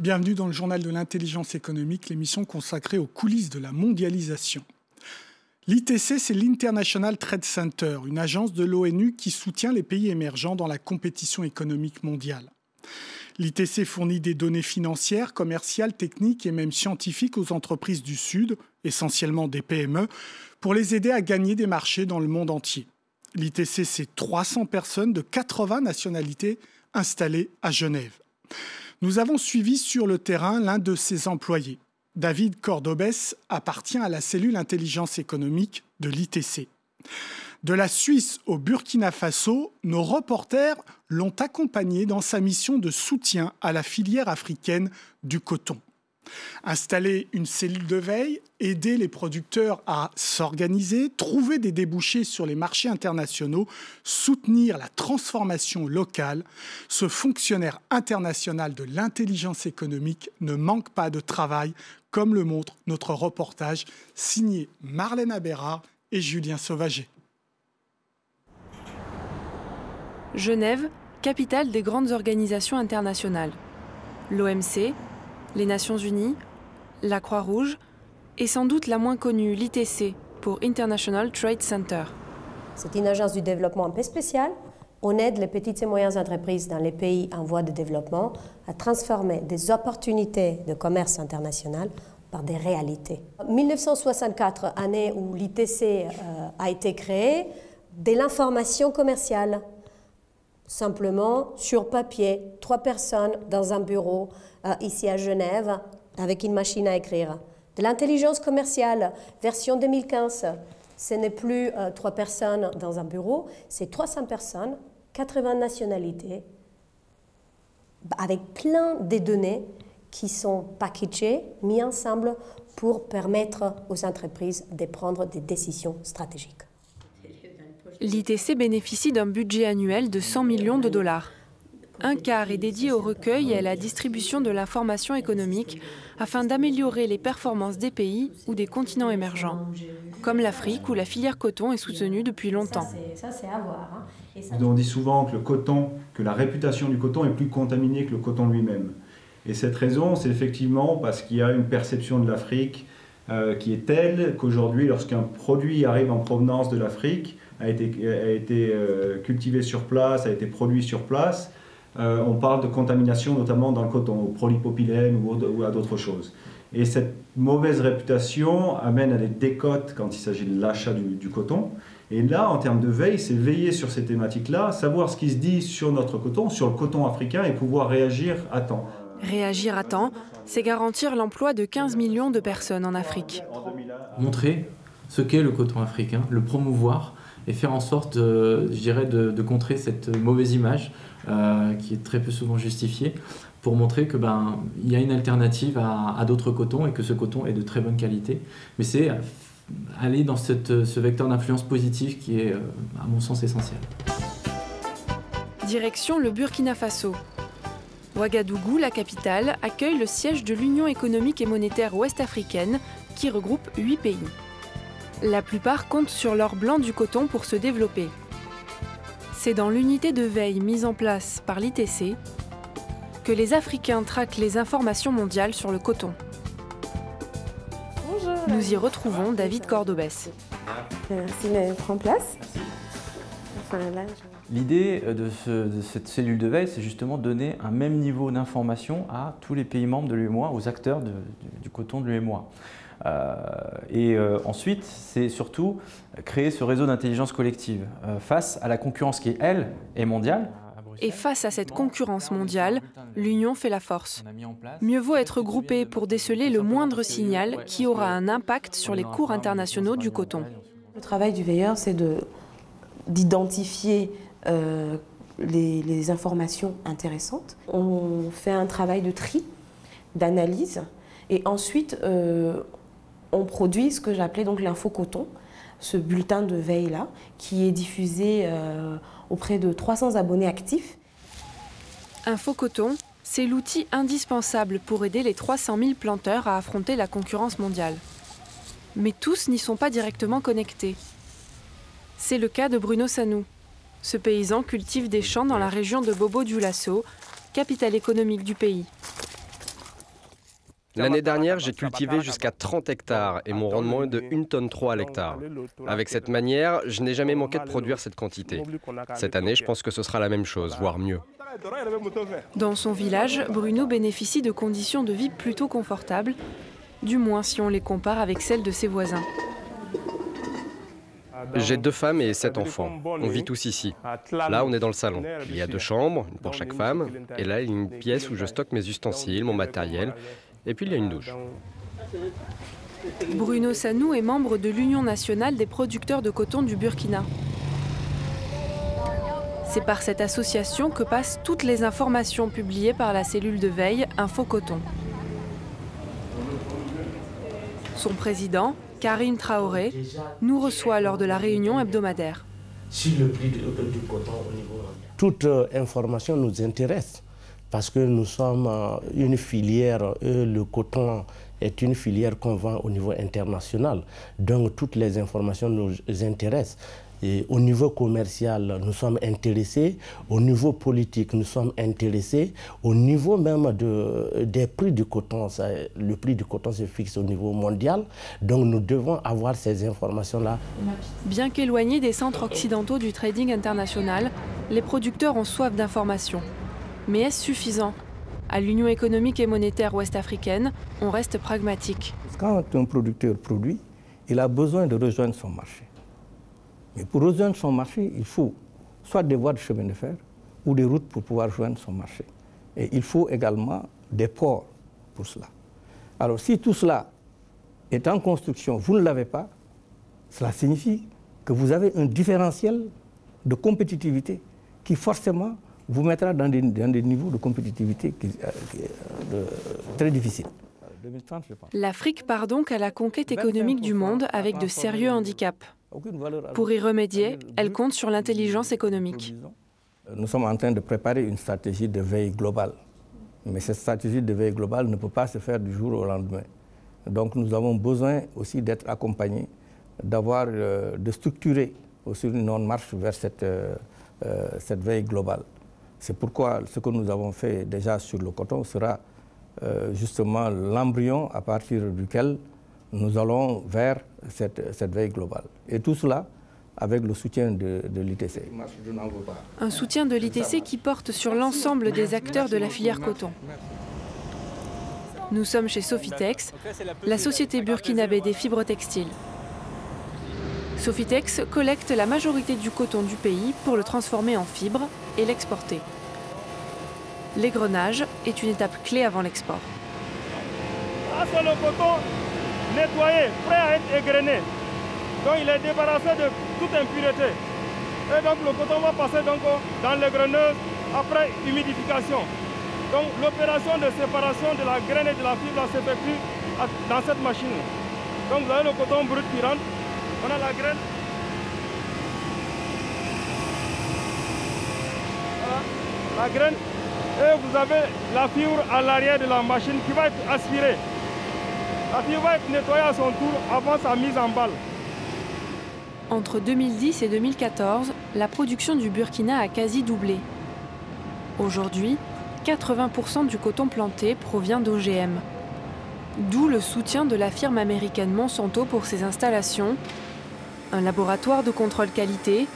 Bienvenue dans le journal de l'intelligence économique, l'émission consacrée aux coulisses de la mondialisation. L'ITC, c'est l'International Trade Center, une agence de l'ONU qui soutient les pays émergents dans la compétition économique mondiale. L'ITC fournit des données financières, commerciales, techniques et même scientifiques aux entreprises du Sud, essentiellement des PME, pour les aider à gagner des marchés dans le monde entier. L'ITC, c'est 300 personnes de 80 nationalités installées à Genève. Nous avons suivi sur le terrain l'un de ses employés. David Cordobès appartient à la cellule intelligence économique de l'ITC. De la Suisse au Burkina Faso, nos reporters l'ont accompagné dans sa mission de soutien à la filière africaine du coton. Installer une cellule de veille, aider les producteurs à s'organiser, trouver des débouchés sur les marchés internationaux, soutenir la transformation locale, ce fonctionnaire international de l'intelligence économique ne manque pas de travail, comme le montre notre reportage signé Marlène Abérard et Julien Sauvager. Genève, capitale des grandes organisations internationales. L'OMC, les Nations Unies, la Croix-Rouge et sans doute la moins connue, l'ITC, pour International Trade Center. C'est une agence du développement un peu spéciale. On aide les petites et moyennes entreprises dans les pays en voie de développement à transformer des opportunités de commerce international par des réalités. 1964, année où l'ITC euh, a été créé, de l'information commerciale simplement sur papier, trois personnes dans un bureau ici à Genève avec une machine à écrire. De l'intelligence commerciale, version 2015, ce n'est plus euh, trois personnes dans un bureau, c'est 300 personnes, 80 nationalités, avec plein de données qui sont packagées, mises ensemble pour permettre aux entreprises de prendre des décisions stratégiques. L'ITC bénéficie d'un budget annuel de 100 millions de dollars. Un quart est dédié au recueil et à la distribution de l'information économique afin d'améliorer les performances des pays ou des continents émergents, comme l'Afrique où la filière coton est soutenue depuis longtemps. Hein. On dit souvent que le coton, que la réputation du coton est plus contaminée que le coton lui-même. Et cette raison, c'est effectivement parce qu'il y a une perception de l'Afrique euh, qui est telle qu'aujourd'hui, lorsqu'un produit arrive en provenance de l'Afrique, a été, a été euh, cultivé sur place, a été produit sur place, euh, on parle de contamination notamment dans le coton, au polypropylène ou, à d'autres choses. Et cette mauvaise réputation amène à des décotes quand il s'agit de l'achat du, coton. Et là, en termes de veille, c'est veiller sur ces thématiques-là, savoir ce qui se dit sur notre coton, sur le coton africain et pouvoir réagir à temps. Réagir à temps, c'est garantir l'emploi de 15 millions de personnes en Afrique. Montrer ce qu'est le coton africain, le promouvoir, et faire en sorte, je dirais, de, contrer cette mauvaise image euh, qui est très peu souvent justifiée pour montrer que ben y a une alternative à, d'autres cotons et que ce coton est de très bonne qualité. Mais c'est aller dans ce vecteur d'influence positive qui est, euh, à mon sens, essentiel. Direction le Burkina Faso. Ouagadougou, la capitale, accueille le siège de l'Union économique et monétaire ouest-africaine qui regroupe huit pays. La plupart comptent sur l'or blanc du coton pour se développer. C'est dans l'unité de veille mise en place par l'ITC que les Africains traquent les informations mondiales sur le coton. Bonjour. Nous y retrouvons David Cordobès. Merci de prendre place. L'idée de, cette cellule de veille, c'est justement de donner un même niveau d'information à tous les pays membres de l'UMOA, aux acteurs du coton de l'UMOA. Euh, et euh, ensuite, c'est surtout créer ce réseau d'intelligence collective euh, face à la concurrence qui, elle, est mondiale. Et face à cette concurrence mondiale, l'union fait la force. Mieux vaut être groupé pour déceler le moindre signal qui aura un impact sur les cours internationaux du coton. Le travail du veilleur, c'est d'identifier les, les, informations intéressantes. On fait un travail de tri, d'analyse, et ensuite on produit ce que j'appelais donc l'info coton, ce bulletin de veille-là, qui est diffusé euh, auprès de 300 abonnés actifs. Info coton, c'est l'outil indispensable pour aider les 300 000 planteurs à affronter la concurrence mondiale. Mais tous n'y sont pas directement connectés. C'est le cas de Bruno Sanou. Ce paysan cultive des champs dans la région de Bobo-Dioulasso, capitale économique du pays. L'année dernière, j'ai cultivé jusqu'à 30 hectares et mon rendement est de 1 tonne 3 à l'hectare. Avec cette manière, je n'ai jamais manqué de produire cette quantité. Cette année, je pense que ce sera la même chose, voire mieux. Dans son village, Bruno bénéficie de conditions de vie plutôt confortables, du moins si on les compare avec celles de ses voisins. J'ai deux femmes et sept enfants. On vit tous ici. Là, on est dans le salon. Il y a deux chambres, une pour chaque femme. Et là, il y a une pièce où je stocke mes ustensiles, mon matériel. Et puis, il y a une douche. Bruno Sanou est membre de l'Union nationale des producteurs de coton du Burkina. C'est par cette association que passent toutes les informations publiées par la cellule de veille Info Coton. Son président, Karine Traoré, nous reçoit lors de la réunion hebdomadaire. Toute euh, information nous intéresse parce que nous sommes euh, une filière, le coton est une filière qu'on vend au niveau international. Donc toutes les informations nous intéressent. Au niveau commercial, nous sommes intéressés. Au niveau politique, nous sommes intéressés. Au niveau même de, des prix du coton, le prix du coton se fixe au niveau mondial. Donc nous devons avoir ces informations-là. Bien qu'éloignés des centres occidentaux du trading international, les producteurs ont soif d'informations. Mais est-ce suffisant? À l'Union économique et monétaire ouest-africaine, on reste pragmatique. Quand un producteur produit, il a besoin de rejoindre son marché. Mais pour rejoindre son marché, il faut soit des voies de chemin de fer ou des routes pour pouvoir rejoindre son marché. Et il faut également des ports pour cela. Alors si tout cela est en construction, vous ne l'avez pas, cela signifie que vous avez un différentiel de compétitivité qui forcément vous mettra dans des, niveaux de compétitivité qui, euh, très difficiles. L'Afrique part donc à la conquête économique du monde avec de sérieux handicaps. Pour y remédier, elle compte sur l'intelligence économique. Nous sommes en train de préparer une stratégie de veille globale. Mais cette stratégie de veille globale ne peut pas se faire du jour au lendemain. Donc nous avons besoin aussi d'être accompagnés, d'avoir, euh, de structurer aussi une marche vers cette, euh, euh, cette veille globale. C'est pourquoi ce que nous avons fait déjà sur le coton sera justement l'embryon à partir duquel nous allons vers cette, cette, veille globale. Et tout cela avec le soutien de, de l'ITC. Un soutien de l'ITC qui porte sur l'ensemble des acteurs de la filière coton. Nous sommes chez Sofitex, la société burkinabé des fibres textiles. Sofitex collecte la majorité du coton du pays pour le transformer en fibres l'exporter. L'égrenage est une étape clé avant l'export. Ah, nettoyé, prêt à être égrené. Donc il est débarrassé de toute impureté. Et donc le coton va passer donc dans l'égreneuse après humidification. Donc l'opération de séparation de la graine et de la fibre s'effectue dans cette machine. Donc vous avez le coton brut qui rentre, on a la graine. Et vous avez la fibre à l'arrière de la machine qui va être aspirée. La fibre va être nettoyée à son tour avant sa mise en balle. Entre 2010 et 2014, la production du Burkina a quasi doublé. Aujourd'hui, 80% du coton planté provient d'OGM. D'où le soutien de la firme américaine Monsanto pour ses installations, un laboratoire de contrôle qualité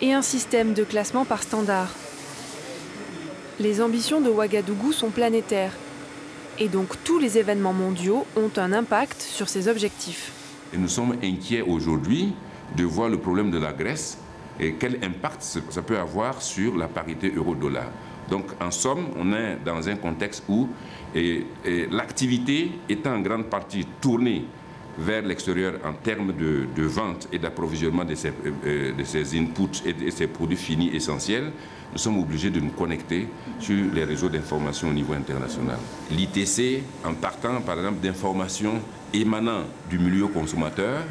et un système de classement par standard. Les ambitions de Ouagadougou sont planétaires et donc tous les événements mondiaux ont un impact sur ces objectifs. Et nous sommes inquiets aujourd'hui de voir le problème de la Grèce et quel impact ça peut avoir sur la parité euro-dollar. Donc en somme, on est dans un contexte où l'activité est en grande partie tournée vers l'extérieur en termes de, vente et d'approvisionnement de, ces, euh, de ces inputs et de ces produits finis essentiels, nous sommes obligés de nous connecter sur les réseaux d'information au niveau international. L'ITC, en partant par exemple d'informations émanant du milieu consommateur,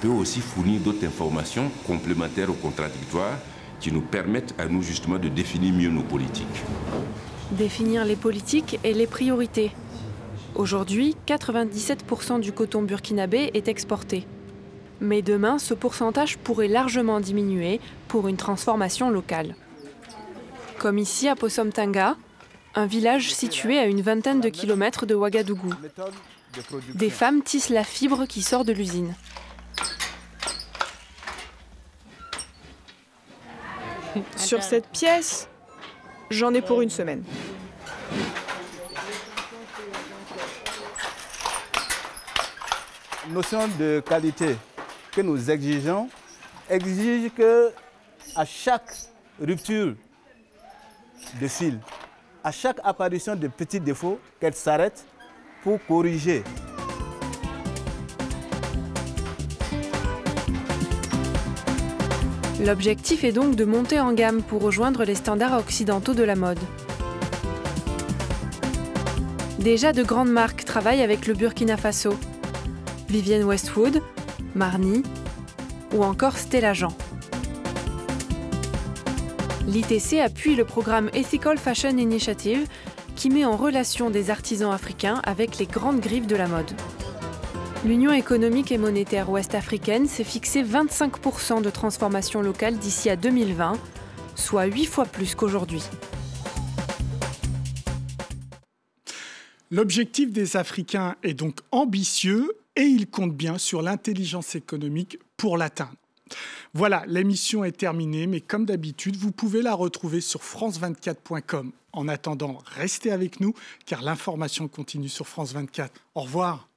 peut aussi fournir d'autres informations complémentaires ou contradictoires qui nous permettent à nous justement de définir mieux nos politiques. Définir les politiques et les priorités. Aujourd'hui, 97% du coton burkinabé est exporté. Mais demain, ce pourcentage pourrait largement diminuer pour une transformation locale. Comme ici à Possomtanga, un village situé à une vingtaine de kilomètres de Ouagadougou. Des femmes tissent la fibre qui sort de l'usine. Sur cette pièce, j'en ai pour une semaine. Notion de qualité que nous exigeons exige que à chaque rupture de fil, à chaque apparition de petits défauts, qu'elle s'arrête pour corriger. L'objectif est donc de monter en gamme pour rejoindre les standards occidentaux de la mode. Déjà de grandes marques travaillent avec le Burkina Faso. Vivienne Westwood, Marni ou encore Stella Jean. L'ITC appuie le programme Ethical Fashion Initiative qui met en relation des artisans africains avec les grandes griffes de la mode. L'Union économique et monétaire ouest-africaine s'est fixé 25% de transformation locale d'ici à 2020, soit 8 fois plus qu'aujourd'hui. L'objectif des Africains est donc ambitieux et ils comptent bien sur l'intelligence économique pour l'atteindre. Voilà, l'émission est terminée, mais comme d'habitude, vous pouvez la retrouver sur france24.com. En attendant, restez avec nous, car l'information continue sur France 24. Au revoir.